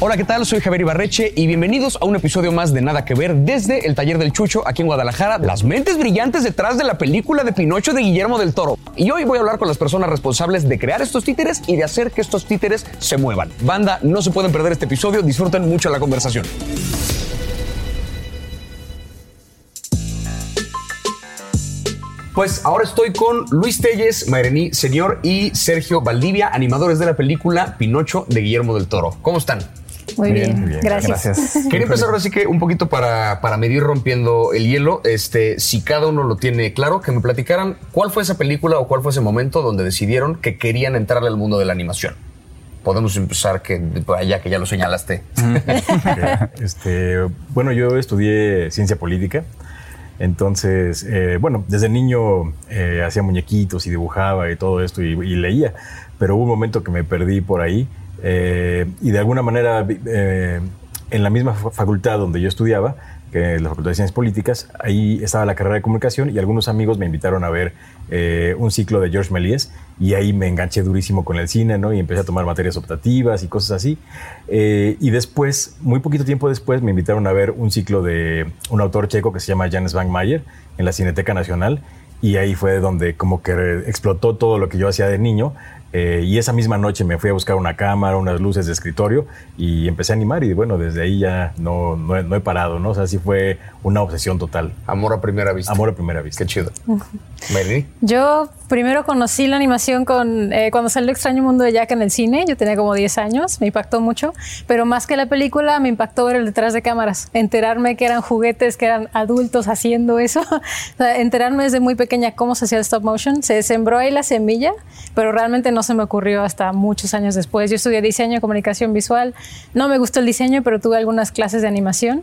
Hola, ¿qué tal? Soy Javier Ibarreche y bienvenidos a un episodio más de Nada que Ver desde el Taller del Chucho aquí en Guadalajara, las mentes brillantes detrás de la película de Pinocho de Guillermo del Toro. Y hoy voy a hablar con las personas responsables de crear estos títeres y de hacer que estos títeres se muevan. Banda, no se pueden perder este episodio, disfruten mucho la conversación. Pues ahora estoy con Luis Telles, Mayrení Señor y Sergio Valdivia, animadores de la película Pinocho de Guillermo del Toro. ¿Cómo están? Muy, bien, gracias. Quería empezar ahora sí que un poquito para, para medir rompiendo el hielo, este, si cada uno lo tiene claro, que me platicaran cuál fue esa película o cuál fue ese momento donde decidieron que querían entrarle al mundo de la animación. Podemos empezar que allá que ya lo señalaste. este, bueno, yo estudié ciencia política. Entonces, eh, bueno, desde niño eh, hacía muñequitos y dibujaba y todo esto y, leía, pero hubo un momento que me perdí por ahí eh, y de alguna manera en la misma facultad donde yo estudiaba que la Facultad de Ciencias Políticas, ahí estaba la carrera de comunicación y algunos amigos me invitaron a ver eh, un ciclo de George Méliès y ahí me enganché durísimo con el cine, ¿no? Y empecé a tomar materias optativas y cosas así. Eh, y después, muy poquito tiempo después, me invitaron a ver un ciclo de un autor checo que se llama Janes Van Mayer en la Cineteca Nacional y ahí fue donde como que explotó todo lo que yo hacía de niño eh, y esa misma noche me fui a buscar una cámara, unas luces de escritorio y empecé a animar y bueno, desde ahí ya no, no, he, parado, ¿no? O sea, sí fue una obsesión total. Amor a primera vista. Amor a primera vista. Qué chido. Yo primero conocí la animación con eh, cuando salió Extraño Mundo de Jack en el cine, yo tenía como 10 años, me impactó mucho, pero más que la película me impactó ver el detrás de cámaras, enterarme que eran juguetes, que eran adultos haciendo eso, enterarme desde muy pequeña cómo se hacía el stop motion, se sembró ahí la semilla, pero realmente no se me ocurrió hasta muchos años después. Yo estudié diseño comunicación visual. No me gustó el diseño, pero tuve algunas clases de animación.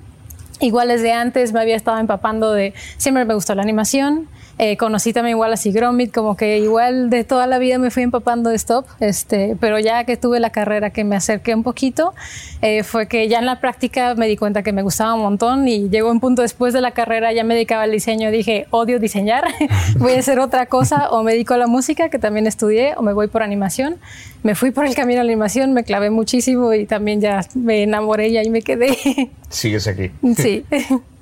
Igual desde antes me había estado empapando de, siempre me gustó la animación, eh, conocí también igual a Gromit, como que igual de toda la vida me fui empapando de stop, este, pero ya que tuve la carrera que me acerqué un poquito, eh, fue que ya en la práctica me di cuenta que me gustaba un montón y llegó un punto después de la carrera, ya me dedicaba al diseño, dije, odio diseñar, voy a hacer otra cosa, o me dedico a la música, que también estudié, o me voy por animación. Me fui por el camino a la animación, me clavé muchísimo y también ya me enamoré y ahí me quedé. Sigues aquí. Sí.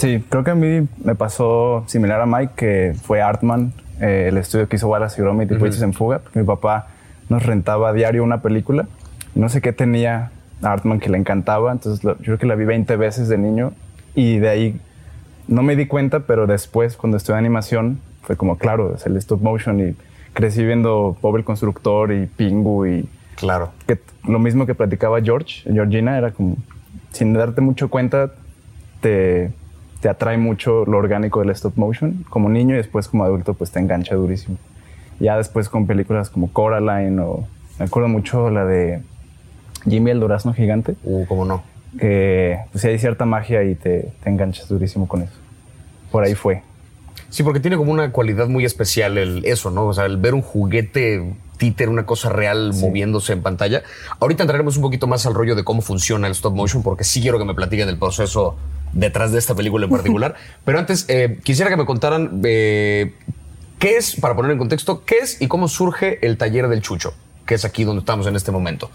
Sí, creo que a mí me pasó similar a Mike, que fue Artman, eh, el estudio que hizo Wallace y Gromit y uh en Fuga, porque mi papá nos rentaba a diario una película. no sé qué tenía Artman que le encantaba, entonces yo creo que la vi 20 veces de niño y de ahí no me di cuenta, pero después cuando estudié animación fue como, claro, es el stop motion y crecí viendo Bob el Constructor y Pingu y... Claro. Que, lo mismo que platicaba George, Georgina, era como, sin darte mucho cuenta, te, te atrae mucho lo orgánico del stop motion como niño y después como adulto pues te engancha durísimo. Ya después con películas como Coraline o me acuerdo mucho la de Jimmy el Durazno Gigante. Uh, cómo no. Que pues hay cierta magia y te, te enganchas durísimo con eso. Por ahí fue. Sí, porque tiene como una cualidad muy especial el, eso, ¿no? O sea, el ver un juguete títer, una cosa real moviéndose en pantalla. Ahorita entraremos un poquito más al rollo de cómo funciona el stop motion, porque sí quiero que me platiquen el proceso detrás de esta película en particular. Pero antes, eh, quisiera que me contaran eh, qué es, para poner en contexto, qué es y cómo surge el taller del Chucho, que es aquí donde estamos en este momento.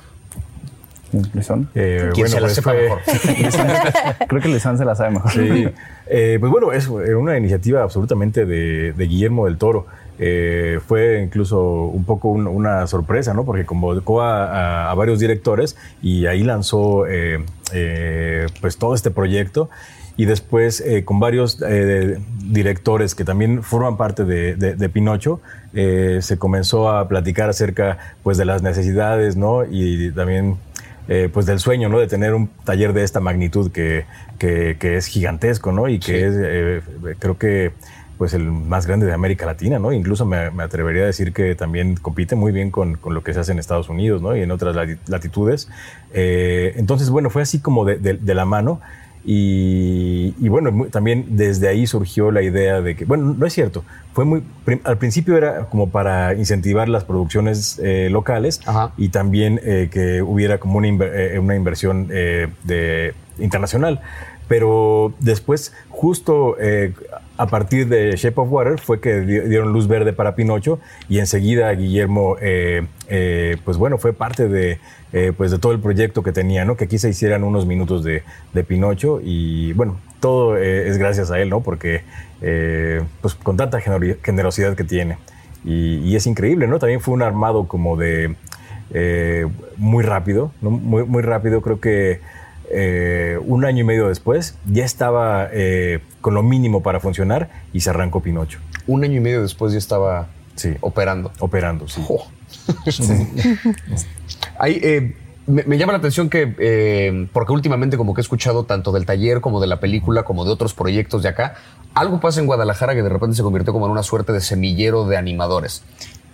Eh, ¿Quién se la pues sepa mejor? Creo que Lisán se la sabe mejor. Sí. Eh, pues bueno, es una iniciativa absolutamente de, Guillermo del Toro. Eh, fue incluso un poco una sorpresa, ¿no? Porque convocó a, varios directores y ahí lanzó pues todo este proyecto y después con varios directores que también forman parte de, Pinocho, se comenzó a platicar acerca pues de las necesidades, ¿no? Y también eh, pues del sueño, ¿no? De tener un taller de esta magnitud que, que, es gigantesco, ¿no? Y que es, eh, creo que, pues el más grande de América Latina, ¿no? Incluso me, atrevería a decir que también compite muy bien con, con, lo que se hace en Estados Unidos, ¿no? Y en otras latitudes. Eh, entonces, bueno, fue así como de, de la mano. Y, bueno, también desde ahí surgió la idea de que, bueno, no es cierto, fue muy, al principio era como para incentivar las producciones eh, locales y también eh, que hubiera como una, una inversión de, internacional. pero después, justo eh, a partir de Shape of Water, fue que dieron luz verde para Pinocho y enseguida Guillermo, eh, eh, pues bueno, fue parte de, pues de todo el proyecto que tenía, ¿no? Que aquí se hicieran unos minutos de, Pinocho y bueno, todo es gracias a él, ¿no? Porque pues con tanta generosidad que tiene. Y, es increíble, ¿no? También fue un armado como de muy rápido, ¿no? Muy, muy rápido, creo que eh, un año y medio después, ya estaba eh, con lo mínimo para funcionar y se arrancó Pinocho. Un año y medio después ya estaba sí. operando. Operando, sí. Eh, me, llama la atención que, porque últimamente como que he escuchado tanto del taller como de la película, como de otros proyectos de acá, algo pasa en Guadalajara que de repente se convirtió como en una suerte de semillero de animadores.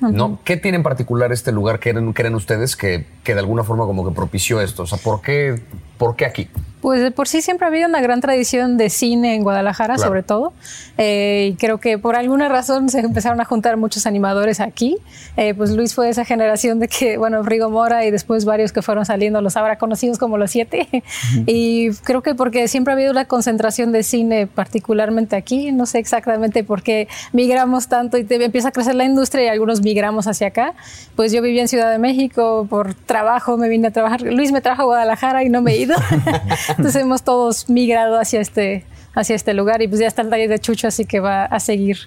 ¿no? ¿Qué tiene en particular este lugar que eran, ustedes que, que, de alguna forma como que propició esto? O sea, ¿por qué, por qué aquí? Pues de por sí siempre ha habido una gran tradición de cine en Guadalajara, sobre todo. Eh, y creo que por alguna razón se empezaron a juntar muchos animadores aquí. Eh, pues Luis fue de esa generación de que, bueno, Rigo Mora y después varios que fueron saliendo los habrá conocidos como los siete. Y creo que porque siempre ha habido una concentración de cine, particularmente aquí. No sé exactamente por qué migramos tanto y te, empieza a crecer la industria y algunos migramos hacia acá. Pues yo vivía en Ciudad de México por trabajo, me vine a trabajar. Luis me trajo a Guadalajara y no me he ido. Entonces hemos todos migrado hacia este, hacia este lugar y pues ya está el taller de Chucho, así que va a seguir,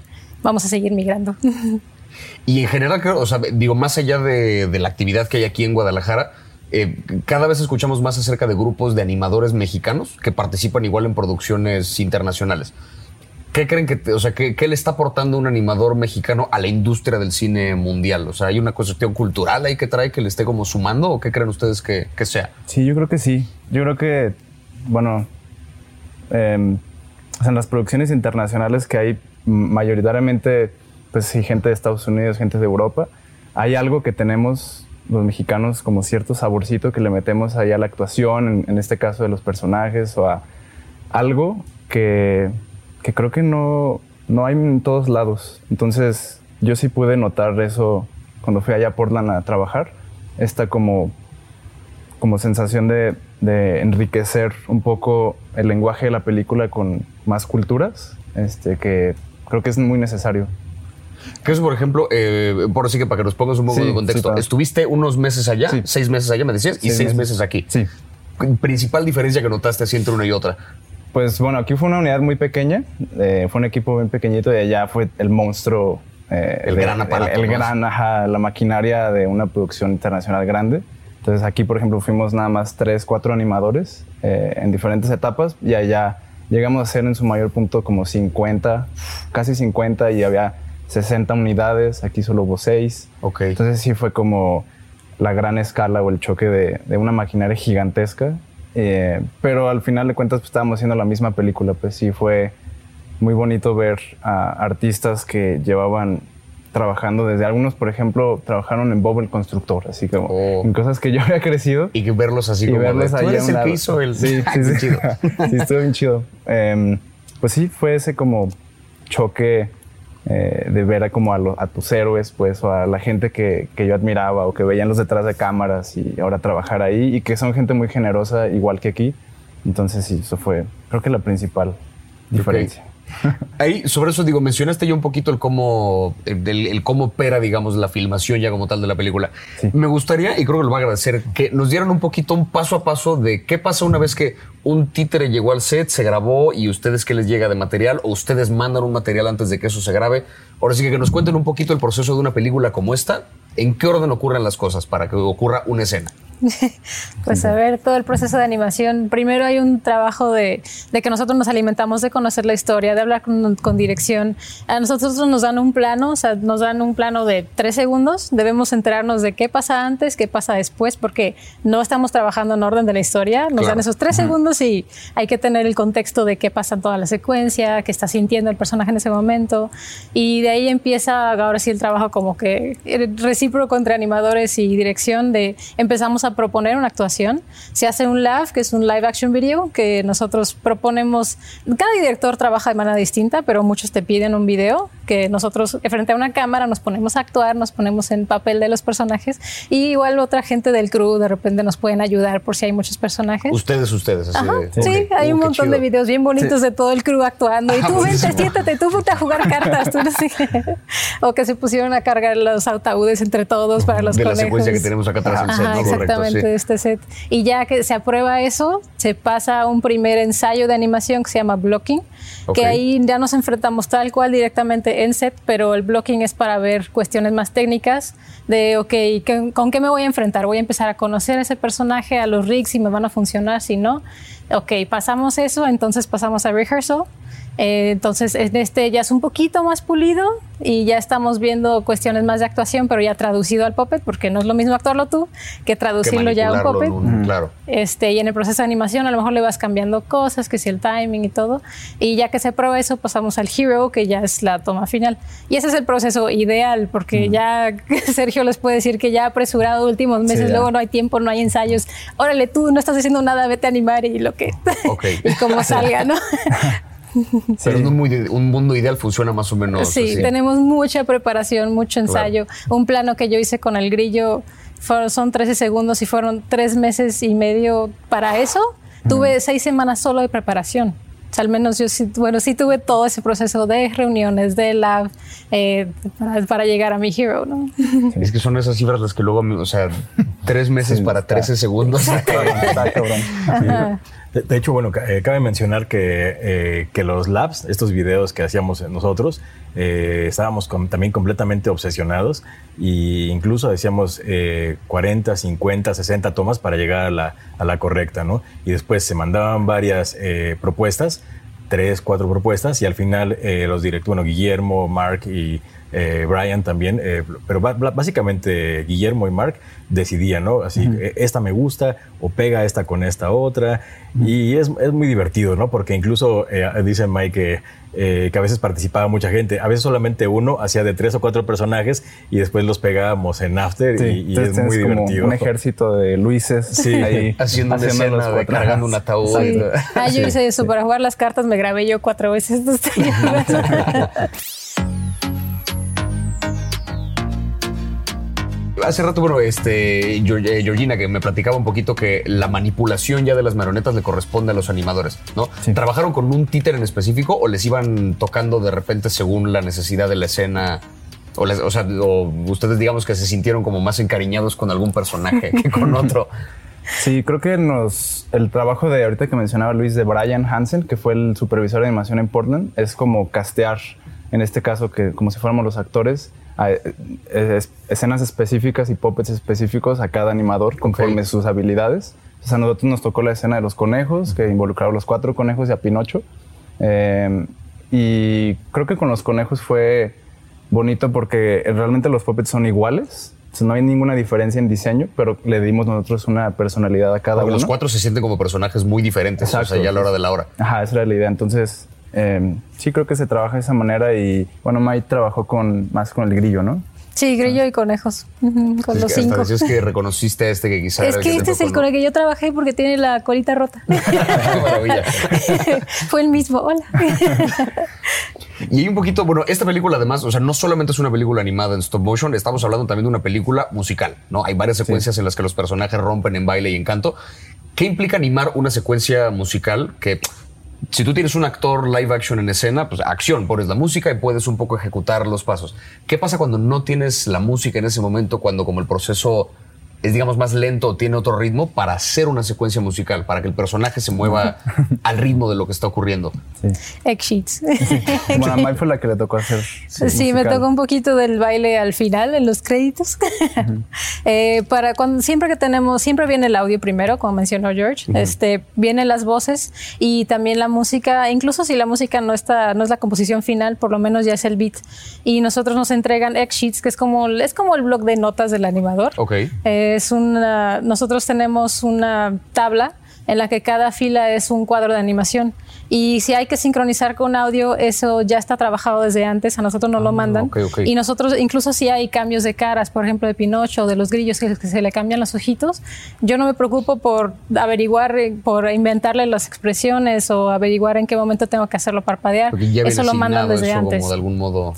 vamos a seguir migrando. Y en general, o sea, digo, más allá de, la actividad que hay aquí en Guadalajara, eh, cada vez escuchamos más acerca de grupos de animadores mexicanos que participan igual en producciones internacionales. ¿Qué creen que, o sea, qué, le está aportando un animador mexicano a la industria del cine mundial? O sea, ¿hay una cuestión cultural ahí que trae que le esté como sumando o qué creen ustedes que, que sea? Sí, yo creo que sí. Yo creo que bueno, em, en las producciones internacionales que hay mayoritariamente, pues sí, gente de Estados Unidos, gente de Europa, hay algo que tenemos los mexicanos como cierto saborcito que le metemos ahí a la actuación, en, este caso de los personajes, o a algo que, que, creo que no, no hay en todos lados. Entonces yo sí pude notar eso cuando fui allá a Portland a trabajar, esta como, como sensación de de enriquecer un poco el lenguaje de la película con más culturas, este, que creo que es muy necesario. Que eso, por ejemplo, eh, por así que para que nos pongas un poco de contexto, estuviste unos meses allá, seis meses allá, me decías, y seis, meses. aquí. Sí. Principal diferencia que notaste así entre una y otra. Pues bueno, aquí fue una unidad muy pequeña, eh, fue un equipo muy pequeñito y allá fue el monstruo. Eh, el gran aparato. El, el gran, ajá, la maquinaria de una producción internacional grande. Entonces aquí, por ejemplo, fuimos nada más tres, cuatro animadores eh, en diferentes etapas y allá llegamos a ser en su mayor punto como 50, casi 50 y había 60 unidades, aquí solo hubo seis. Okay. Entonces sí fue como la gran escala o el choque de, de una maquinaria gigantesca. Eh, pero al final de cuentas pues, estábamos haciendo la misma película, pues sí fue muy bonito ver a artistas que llevaban trabajando desde algunos, por ejemplo, trabajaron en Bob el constructor, así como oh. en cosas que yo había crecido. Y que verlos así como verlos ahí el que hizo el... Sí, sí, sí, chido. sí, estuvo bien chido. Em, pues sí, fue ese como choque eh, de ver a como a, tus héroes, pues, o a la gente que, que, yo admiraba o que veían los detrás de cámaras y ahora trabajar ahí y que son gente muy generosa, igual que aquí. Entonces sí, eso fue, creo que la principal diferencia. Ahí, sobre eso digo, mencionaste ya un poquito el cómo, el, cómo opera, digamos, la filmación ya como tal de la película. Me gustaría, y creo que lo va a agradecer, que nos dieran un poquito, un paso a paso de qué pasa una vez que un títere llegó al set, se grabó y ustedes qué les llega de material o ustedes mandan un material antes de que eso se grabe. Ahora sí que, que nos cuenten un poquito el proceso de una película como esta, en qué orden ocurren las cosas para que ocurra una escena. pues a ver, todo el proceso de animación. Primero hay un trabajo de, que nosotros nos alimentamos de conocer la historia, de hablar con, dirección. A nosotros nos dan un plano, o sea, nos dan un plano de tres segundos. Debemos enterarnos de qué pasa antes, qué pasa después, porque no estamos trabajando en orden de la historia. Nos dan esos tres segundos y hay que tener el contexto de qué pasa en toda la secuencia, qué está sintiendo el personaje en ese momento. Y de ahí empieza ahora sí el trabajo como que recíproco entre animadores y dirección de empezamos a proponer una actuación. Se hace un live, que es un live action video, que nosotros proponemos. Cada director trabaja de manera distinta, pero muchos te piden un video que nosotros frente a una cámara nos ponemos a actuar, nos ponemos en papel de los personajes y igual otra gente del crew de repente nos pueden ayudar por si hay muchos personajes. Ustedes, ustedes, así de, Sí, ok. hay Uh, un montón chido. de videos bien bonitos de todo el crew actuando y Ah, tú vente, siéntate, tú ponte a jugar cartas, tú no sé o que se pusieron a cargar los ataúdes entre todos para los de la conejos. secuencia que tenemos acá atrás Ajá, set, ¿no? Correcto, exactamente, sí. de este set. Y ya que se aprueba eso, se pasa a un primer ensayo de animación que se llama blocking, Ok. que ahí ya nos enfrentamos tal cual directamente en set, pero el blocking es para ver cuestiones más técnicas de, ok, ¿qué- ¿con qué me voy a enfrentar? Voy a empezar a conocer a ese personaje, a los rigs, si me van a funcionar, si no. Ok, pasamos eso, entonces pasamos a rehearsal. Eh, entonces, en este ya es un poquito más pulido y ya estamos viendo cuestiones más de actuación, pero ya traducido al puppet, porque no es lo mismo actuarlo tú que Que traducirlo ya a un puppet. un- Claro. Este, y en el proceso de animación a lo mejor le vas cambiando cosas, que si el timing y todo. Y ya que se prueba eso, pasamos al hero, que ya es la toma final. Y ese es el proceso ideal, porque ya Sergio les puede decir que ya apresurado últimos meses, luego no hay tiempo, no hay ensayos. Órale, tú no estás haciendo nada, vete a animar y lo que. Ok. y como salga, ¿no? Pero en un, muy- un mundo ideal funciona más o menos Sí, así. tenemos mucha preparación, mucho ensayo. Un plano que yo hice con el grillo fueron- son 13 segundos y fueron tres meses y medio para eso. Tuve seis semanas solo de preparación. O sea, al menos yo sí, bueno, sí tuve todo ese proceso de reuniones, de lab, eh, para, para llegar a mi hero, ¿no? Es que son esas cifras las que luego, o sea, tres meses para está. 13 segundos. Está cabrón. De, hecho, bueno, eh, cabe mencionar que, eh, que los labs, estos videos que hacíamos nosotros, eh, estábamos también completamente obsesionados e incluso decíamos eh, 40, 50, 60 tomas para llegar a la, a la correcta, ¿no? Y después se mandaban varias propuestas, tres, cuatro propuestas y al final los directores, bueno, Guillermo, Mark y eh, Brian también, eh, pero básicamente Guillermo y Mark decidían, ¿no? Así, eh, esta me gusta o pega esta con esta otra. Y es, es muy divertido, ¿no? Porque incluso eh, dice Mike que, eh, que a veces participaba mucha gente, a veces solamente uno hacía de tres o cuatro personajes y después los pegábamos en After Sí, y, y es muy como divertido. un ejército de Luises Sí. ahí Haciendo una escena de cargando un ataúd. Sí. Ah, yo hice eso. Para jugar las cartas me grabé yo cuatro veces. Hace rato, bueno, este, eh, Georgina, que me platicaba un poquito que la manipulación ya de las marionetas le corresponde a los animadores, ¿no? Sí. ¿Trabajaron con un títer en específico o les iban tocando de repente según la necesidad de la escena? O, les- o sea, o ustedes digamos que se sintieron como más encariñados con algún personaje que con otro. Sí, creo que nos el trabajo de ahorita que mencionaba Luis de Brian Hansen, que fue el supervisor de animación en Portland, es como castear, en este caso que como si fuéramos los actores, escenas específicas y puppets específicos a cada animador conforme sus habilidades. Sea, a nosotros nos tocó la escena de los conejos, que involucraba a los cuatro conejos y a Pinocho. Eh, y creo que con los conejos fue bonito porque realmente los puppets son iguales. No hay ninguna diferencia en diseño, pero le dimos nosotros una personalidad a cada Porque uno. los cuatro se sienten como personajes muy diferentes, o sea, Exacto. ya a la hora de la hora. Ajá, esa era la idea. Entonces, eh, sí creo que se trabaja de esa manera y, bueno, Mike trabajó con, más con el grillo, ¿no? Sí, grillo y conejos. Con Es los que hasta cinco. decías que reconociste a este que quizá Es que te este es el con el que yo trabajé porque tiene la colita rota. Qué maravilla. Fue el mismo. Hola. Y hay un poquito, bueno, esta película además, o sea, no solamente es una película animada en stop motion, estamos hablando también de una película musical, ¿no? Hay varias secuencias en las que los personajes rompen en baile y en canto. ¿Qué implica animar una secuencia musical que... Si tú tienes un actor live action en escena, pues acción, pones la música y puedes un poco ejecutar los pasos. ¿Qué pasa cuando no tienes la música en ese momento, cuando como el proceso es, digamos, más lento o tiene otro ritmo para hacer una secuencia musical, para que el personaje se mueva al ritmo de lo que está ocurriendo? Sí. Egg sheets. Bueno, a Mike fue la que le tocó hacer. Sí, me musical. tocó un poquito del baile al final, en los créditos. Eh, para cuando siempre que tenemos, siempre viene el audio primero, como mencionó George. Este, vienen las voces y también la música. Incluso si la música no está, no es la composición final, por lo menos ya es el beat. Y nosotros nos entregan X sheets, que es como es como el blog de notas del animador. Ok. Es una, nosotros tenemos una tabla en la que cada fila es un cuadro de animación Y si hay que sincronizar con audio, eso ya está trabajado desde antes, a nosotros nos lo Ah, mandan. Y nosotros, incluso si hay cambios de caras, por ejemplo, de Pinocho o de los grillos que, se le cambian los ojitos, yo no me preocupo por averiguar, eh, por inventarle las expresiones o averiguar en qué momento tengo que hacerlo parpadear. Eso lo mandan desde eso antes. como de algún modo.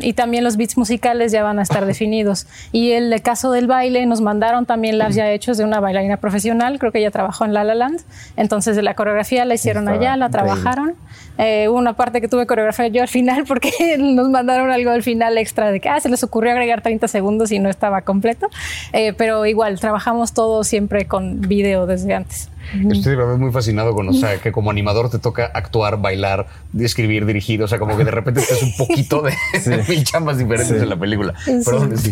Y también los beats musicales ya van a estar definidos. Y el caso del baile, nos mandaron también labs ya hechos de una bailarina profesional, creo que ella trabajó en La La Land. Entonces la coreografía la hicieron Está allá, la trabajaron. Eh, hubo una parte que tuve coreografía yo al final porque nos mandaron algo al final extra de que ah, se les ocurrió agregar 30 segundos y no estaba completo. Eh, pero igual, trabajamos todo siempre con video desde antes. Estoy de verdad muy fascinado con, o sea, que como animador te toca actuar, bailar, escribir, dirigir, o sea, como que de repente estás un poquito de mil chambas diferentes en la película. Perdón, sí.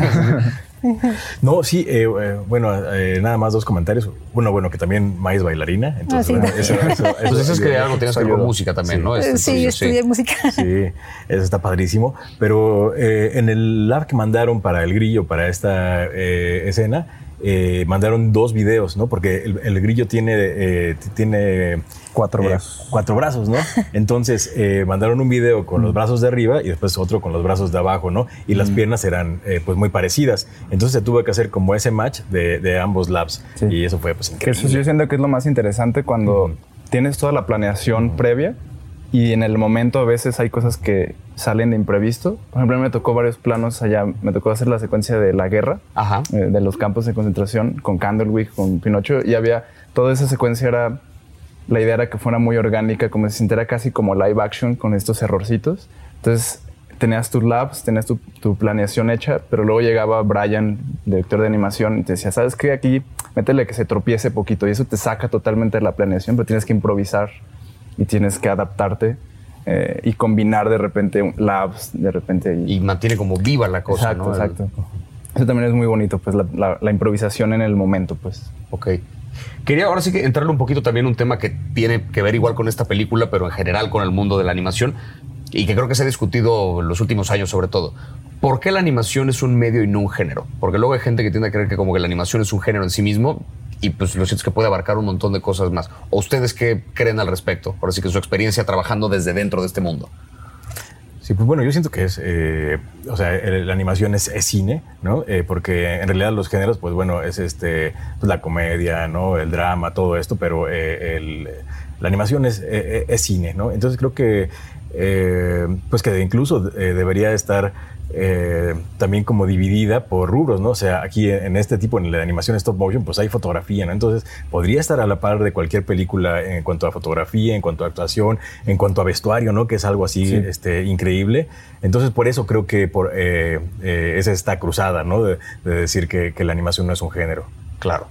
No, sí, eh, eh, bueno, eh, nada más dos comentarios. Uno, bueno, que también es bailarina. Entonces, Ah, sí. bueno, eso, eso- eso- Pues eso es que algo tienes que ver con música también, Sí. ¿no? Este, sí, tuyo, estudié música. Sí, eso está padrísimo. Pero eh, en el lab que mandaron para el grillo, para esta eh, escena, eh, mandaron dos videos, ¿no? Porque el, el grillo tiene, eh, tiene Cuatro eh, brazos. Cuatro brazos, ¿no? Entonces mandaron un video con los brazos de arriba y después otro con los brazos de abajo, ¿no? Y las piernas eran pues muy parecidas. Entonces se tuvo que hacer como ese match de, de ambos labs. Sí. Y eso fue pues Que eso increíble. yo siento que es lo más interesante cuando tienes toda la planeación previa y en el momento a veces hay cosas que salen de imprevisto. Por ejemplo, me tocó varios planos allá. Me tocó hacer la secuencia de la guerra, Ajá. eh, de los campos de concentración con Candlewick, con Pinocho y había toda esa secuencia era la idea era que fuera muy orgánica, como se sintiera casi como live action con estos errorcitos. Entonces tenías tus labs, tenías tu, tu planeación hecha, pero luego llegaba Brian, director de animación, y te decía, ¿sabes qué? Aquí métele que se tropiece poquito y eso te saca totalmente de la planeación, pero tienes que improvisar y tienes que adaptarte eh, y combinar de repente labs, de repente. Y mantiene como viva la cosa, exacto, ¿no? Exacto. Eso también es muy bonito, pues la, la- la improvisación en el momento, pues. Ok. Quería ahora sí que entrarle un poquito también un tema que tiene que ver igual con esta película, pero en general con el mundo de la animación y que creo que se ha discutido en los últimos años sobre todo. ¿Por qué la animación es un medio y no un género? Porque luego hay gente que tiende a creer que como que la animación es un género en sí mismo y pues lo cierto es que puede abarcar un montón de cosas más. ¿O ustedes qué creen al respecto? Ahora sí que su experiencia trabajando desde dentro de este mundo. Sí, pues bueno, yo siento que es, eh, o sea, la animación es, cine, ¿no? Eh, porque en realidad los géneros, pues bueno, es este, pues la comedia, ¿no? El drama, todo esto, pero eh, el- la animación es, es cine, ¿no? Entonces creo que, pues que incluso debería estar eh, también como dividida por rubros, ¿no? O sea, aquí en este tipo, en la animación stop motion, pues hay fotografía, ¿no? Entonces podría estar a la par de cualquier película en cuanto a fotografía, en cuanto a actuación, en cuanto a vestuario, ¿no? Que es algo así Sí. este, increíble. Entonces, por eso creo que por, eh, eh, es esta cruzada, ¿no? De, de decir que, que la animación no es un género. Claro.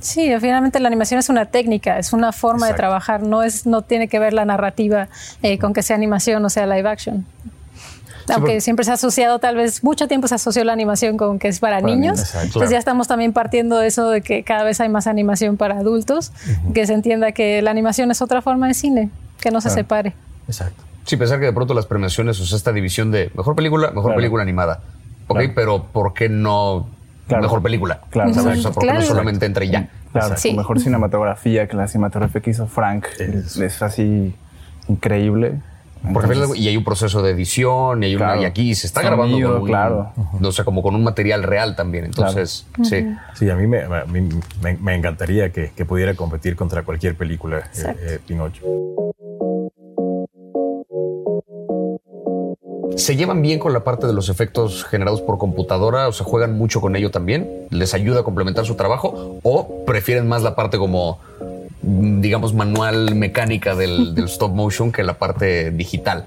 Sí, finalmente la animación es una técnica, es una forma de trabajar, no es, no tiene que ver la narrativa eh, con que sea animación o sea live action. Aunque porque- siempre se ha asociado, tal vez mucho tiempo se asoció la animación con que es para, Para niños. niños, exacto. Entonces ya estamos también partiendo de eso de que cada vez hay más animación para adultos, que se entienda que la animación es otra forma de cine, que no se Claro. separe. Exacto. Sí, pensar que de pronto las premiaciones, o sea, esta división de mejor película, mejor Claro. película animada. Ok, Claro. pero ¿por qué no Claro. mejor película? Claro, ¿Sabes? O sea, exacto. ¿por qué no Claro. solamente entra y ya? Claro, Sí. mejor cinematografía que la cinematografía que hizo Frank. Es así increíble. Porque Entonces, y hay un proceso de edición, y hay una, y aquí se está Sonido, grabando con un, claro. o sea, como con un material real también. Entonces, sí. Sí, a mí me, a mí me- me encantaría que, que pudiera competir contra cualquier película, eh, eh, Pinocho. ¿Se llevan bien con la parte de los efectos generados por computadora? O sea, juegan mucho con ello también. ¿Les ayuda a complementar su trabajo? ¿O prefieren más la parte como, digamos, manual mecánica del, del stop motion que la parte digital?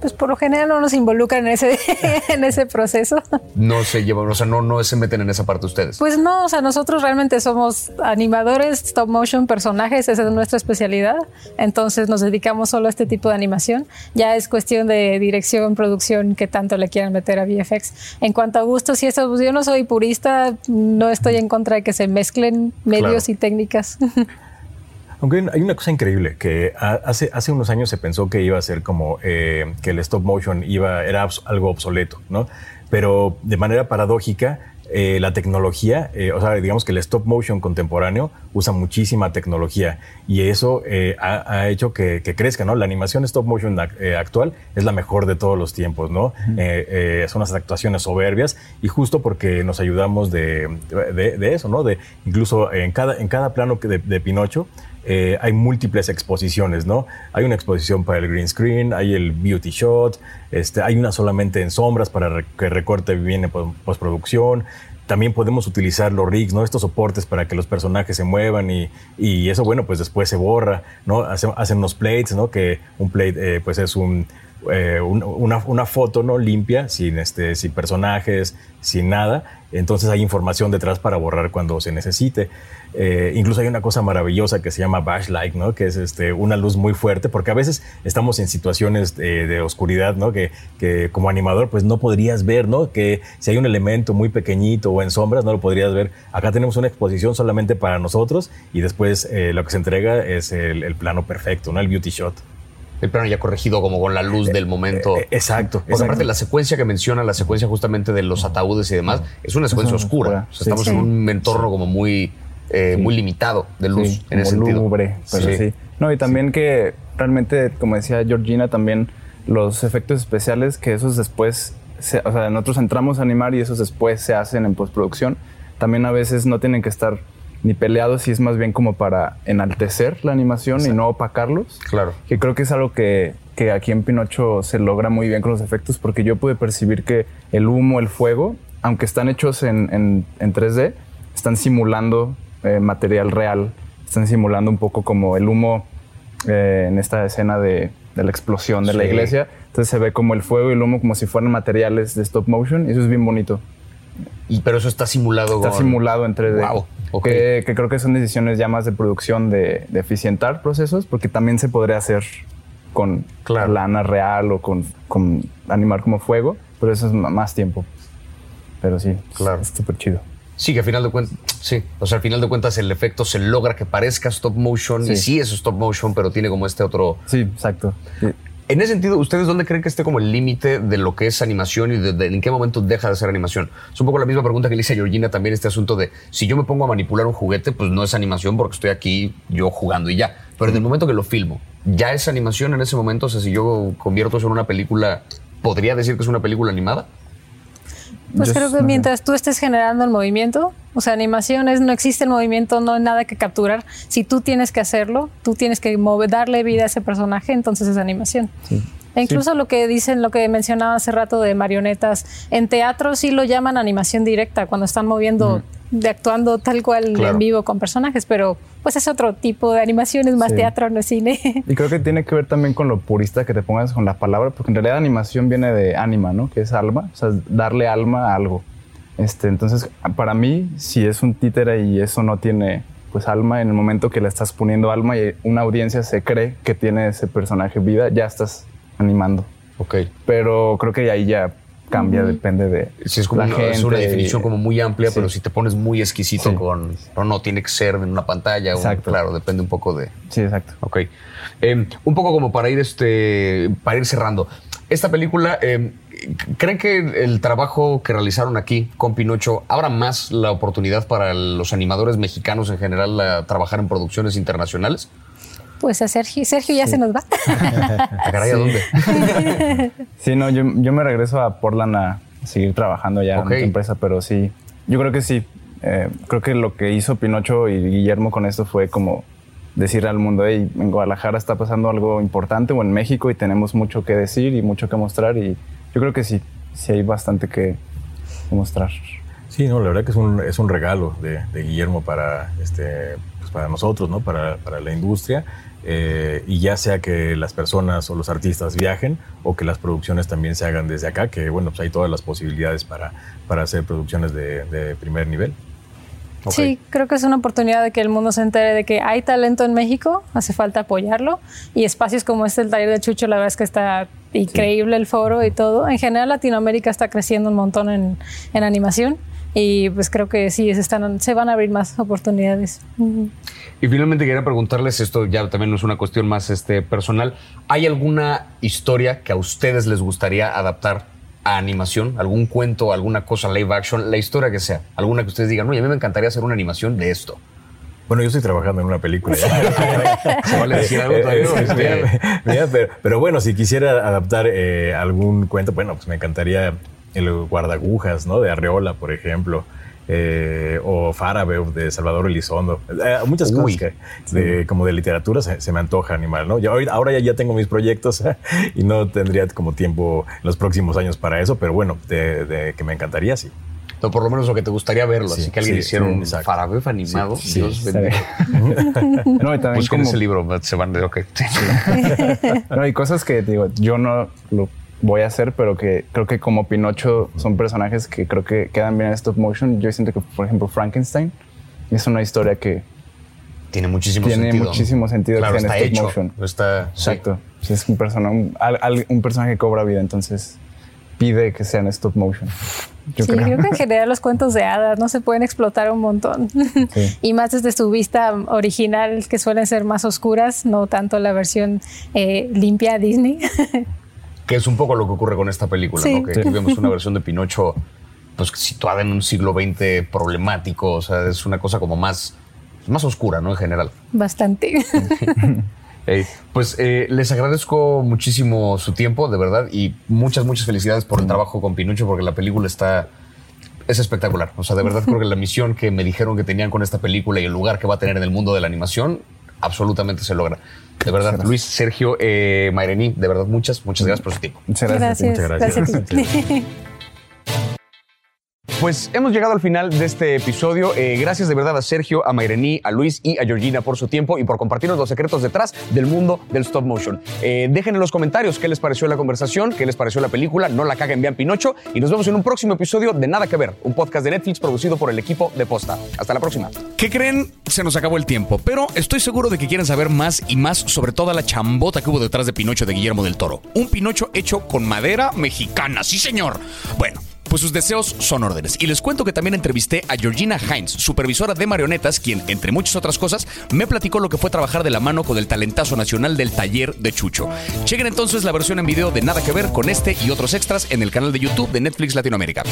Pues por lo general no nos involucran en ese, en ese proceso. No se llevan, o sea, no, no se meten en esa parte ustedes. Pues no, o sea, nosotros realmente somos animadores, stop motion, personajes, esa es nuestra especialidad. Entonces nos dedicamos solo a este tipo de animación. Ya es cuestión de dirección, producción, que tanto le quieran meter a VFX. En cuanto a gustos y eso, pues yo no soy purista, no estoy en contra de que se mezclen medios Claro. y técnicas. Aunque hay una cosa increíble, que hace, hace unos años se pensó que iba a ser como eh, que el stop motion iba, era algo obsoleto, ¿no? Pero de manera paradójica, eh, la tecnología, eh, o sea, digamos que el stop motion contemporáneo usa muchísima tecnología y eso eh, ha, hecho que, crezca, ¿no? La animación stop motion actual es la mejor de todos los tiempos, ¿no? son unas actuaciones soberbias y justo porque nos ayudamos de, eso, ¿no? De incluso en cada, en cada plano de, de Pinocho, hay múltiples exposiciones, ¿no? Hay una exposición para el green screen, hay el beauty shot, este, hay una solamente en sombras para que recorte bien en postproducción. También podemos utilizar los rigs, ¿no? Estos soportes para que los personajes se muevan y, y eso, bueno, pues después se borra, ¿no? Hacen, hacen unos plates, ¿no? Que un plate, eh, pues es un, eh, una, una, foto no limpia, sin, este, sin personajes, sin nada. Entonces hay información detrás para borrar cuando se necesite. Eh, incluso hay una cosa maravillosa que se llama bash light, ¿no? que es este, una luz muy fuerte, porque a veces estamos en situaciones de, oscuridad, ¿no? Que, que, como animador pues no podrías ver, ¿no? que si hay un elemento muy pequeñito o en sombras no lo podrías ver. Acá tenemos una exposición solamente para nosotros y después eh, lo que se entrega es el, el plano perfecto, ¿no? el beauty shot el plano ya corregido como con la luz del momento. Eh, exacto. Porque aparte la secuencia que menciona, la secuencia justamente de los ataúdes y demás, es una secuencia oscura. estamos en un entorno como muy, eh, muy limitado de luz en ese sentido. pero sí. No, y también que realmente, como decía Georgina, también los efectos especiales que esos después, o sea, nosotros entramos a animar y esos después se hacen en postproducción, también a veces no tienen que estar ni peleados, y es más bien como para enaltecer la animación y no opacarlos. Claro. Que creo que es algo que, que, aquí en Pinocho se logra muy bien con los efectos, porque yo pude percibir que el humo, el fuego, aunque están hechos en, en, 3D, están simulando eh, material real, están simulando un poco como el humo eh, en esta escena de, de, la explosión de la iglesia. Entonces se ve como el fuego y el humo como si fueran materiales de stop motion y eso es bien bonito. Y, pero eso está simulado. Está simulado en 3D. Que, creo que son decisiones ya más de producción de, eficientar procesos, porque también se podría hacer con lana real o con, animar como fuego, pero eso es más tiempo. Pero sí, claro. es súper chido. Sí, que al final de cuentas, sí, o sea, al final de cuentas el efecto se logra que parezca stop motion y sí es stop motion, pero tiene como este otro. Sí, exacto. En ese sentido, ¿ustedes dónde creen que esté como el límite de lo que es animación y de, en qué momento deja de ser animación? Es un poco la misma pregunta que le hice a Georgina también, este asunto de si yo me pongo a manipular un juguete, pues no es animación porque estoy aquí yo jugando y ya. Pero en el momento que lo filmo, ¿ya es animación en ese momento? O sea, si yo convierto eso en una película, ¿podría decir que es una película animada? Pues creo que mientras tú estés generando el movimiento, o sea, animación es, no existe el movimiento, no hay nada que capturar. Si tú tienes que hacerlo, tú tienes que mover, darle vida a ese personaje, entonces es animación. E incluso lo que dicen, lo que mencionaba hace rato de marionetas, en teatro sí lo llaman animación directa, cuando están moviendo de actuando tal cual en vivo con personajes, pero pues es otro tipo de animación, es más teatro, no es cine. Y creo que tiene que ver también con lo purista que te pongas con la palabra, porque en realidad animación viene de anima, ¿no? Que es alma, o sea, darle alma a algo. Este, entonces, para mí, si es un títere y eso no tiene pues alma, en el momento que le estás poniendo alma y una audiencia se cree que tiene ese personaje vida, ya estás animando. Ok. Pero creo que ahí ya cambia, depende de si es como una, Es una definición como muy amplia, pero si te pones muy exquisito con... No, no, tiene que ser en una pantalla. Exacto. claro, depende un poco de... Sí, exacto. Ok. Em, un poco como para ir, este, para ir cerrando. Esta película, em, ¿creen que el trabajo que realizaron aquí con Pinocho abra más la oportunidad para los animadores mexicanos en general a trabajar en producciones internacionales? Pues a Sergio, Sergio ya se nos va. ¿A caray, ¿a dónde? sí, no, yo, me regreso a Portland a seguir trabajando ya en en empresa, pero sí, yo creo que sí. Eh, creo que lo que hizo Pinocho y Guillermo con esto fue como decir al mundo, hey, en Guadalajara está pasando algo importante o en México y tenemos mucho que decir y mucho que mostrar y yo creo que sí, sí hay bastante que, mostrar. Sí, no, la verdad que es un, es un regalo de, de Guillermo para, este, pues para nosotros, ¿no? para, para la industria. Eh, y ya sea que las personas o los artistas viajen o que las producciones también se hagan desde acá, que bueno, pues hay todas las posibilidades para, para hacer producciones de, primer nivel. Sí, creo que es una oportunidad de que el mundo se entere de que hay talento en México, hace falta apoyarlo y espacios como este, el taller de Chucho, la verdad es que está increíble el foro y todo. En general Latinoamérica está creciendo un montón en, en animación y pues creo que sí, se, están, se van a abrir más oportunidades. Y finalmente quería preguntarles, esto ya también no es una cuestión más este, personal, ¿hay alguna historia que a ustedes les gustaría adaptar a animación, algún cuento, alguna cosa live action, la historia que sea, alguna que ustedes digan, oye, a mí me encantaría hacer una animación de esto. Bueno, yo estoy trabajando en una película. Se vale decir algo todavía, este, Mira, pero, pero bueno, si quisiera adaptar eh, algún cuento, bueno, pues me encantaría el guardagujas, ¿no? De Arreola, por ejemplo. eh, o Farabe de Salvador Elizondo. Eh, muchas Uy. cosas que de, como de literatura se, se me antoja animal, ¿no? Yo ahora ya, ya tengo mis proyectos y no tendría como tiempo en los próximos años para eso, pero bueno, de, de que me encantaría, sí. O por lo menos lo que te gustaría verlo, Sí, así que alguien sí, hiciera sí, un exacto. Farabef animado. Sí, sí, Dios bendiga. bien. no, y también Busquen como- ese libro, se van de ok. No, hay cosas que digo, yo no lo voy a hacer, pero que creo que como Pinocho son personajes que creo que quedan bien en stop motion. Yo siento que, por ejemplo, Frankenstein es una historia que Tiene muchísimo tiene sentido. muchísimo sentido Claro, que sea está en stop hecho. motion. Está. Exacto. Sí, es un, persona, un, un personaje que cobra vida, entonces pide que sea en stop motion. Yo Sí, creo. creo que en general los cuentos de hadas no se pueden explotar un montón. Sí. y más desde su vista original, que suelen ser más oscuras, no tanto la versión eh, limpia Disney. Que es un poco lo que ocurre con esta película, Sí. ¿no? Que aquí vemos una versión de Pinocho pues situada en un siglo XX problemático, o sea, es una cosa como más, más oscura, ¿no? En general. Bastante. Pues eh, les agradezco muchísimo su tiempo, de verdad, y muchas, muchas felicidades por el trabajo con Pinocho, porque la película está. Es espectacular. O sea, de verdad creo que la misión que me dijeron que tenían con esta película y el lugar que va a tener en el mundo de la animación, absolutamente se logra. De verdad, Luis, Sergio, eh, Mayrení, de verdad, muchas, muchas gracias por su tiempo. Muchas gracias. Gracias. Muchas gracias. Gracias a ti. Pues hemos llegado al final de este episodio. Eh, gracias de verdad a Sergio, a Mayrení, a Luis y a Georgina por su tiempo y por compartirnos los secretos detrás del mundo del stop motion. Eh, dejen en los comentarios qué les pareció la conversación, qué les pareció la película, no la caguen bien Pinocho y nos vemos en un próximo episodio de Nada que Ver, un podcast de Netflix producido por el equipo de Posta. Hasta la próxima. ¿Qué creen? Se nos acabó el tiempo, pero estoy seguro de que quieren saber más y más sobre toda la chambota que hubo detrás de Pinocho de Guillermo del Toro. Un Pinocho hecho con madera mexicana, sí señor. Bueno. Pues sus deseos son órdenes. Y les cuento que también entrevisté a Georgina Hines, supervisora de marionetas, quien, entre muchas otras cosas, me platicó lo que fue trabajar de la mano con el talentazo nacional del taller de Chucho. Chequen entonces la versión en video de Nada que Ver con este y otros extras en el canal de YouTube de Netflix Latinoamérica.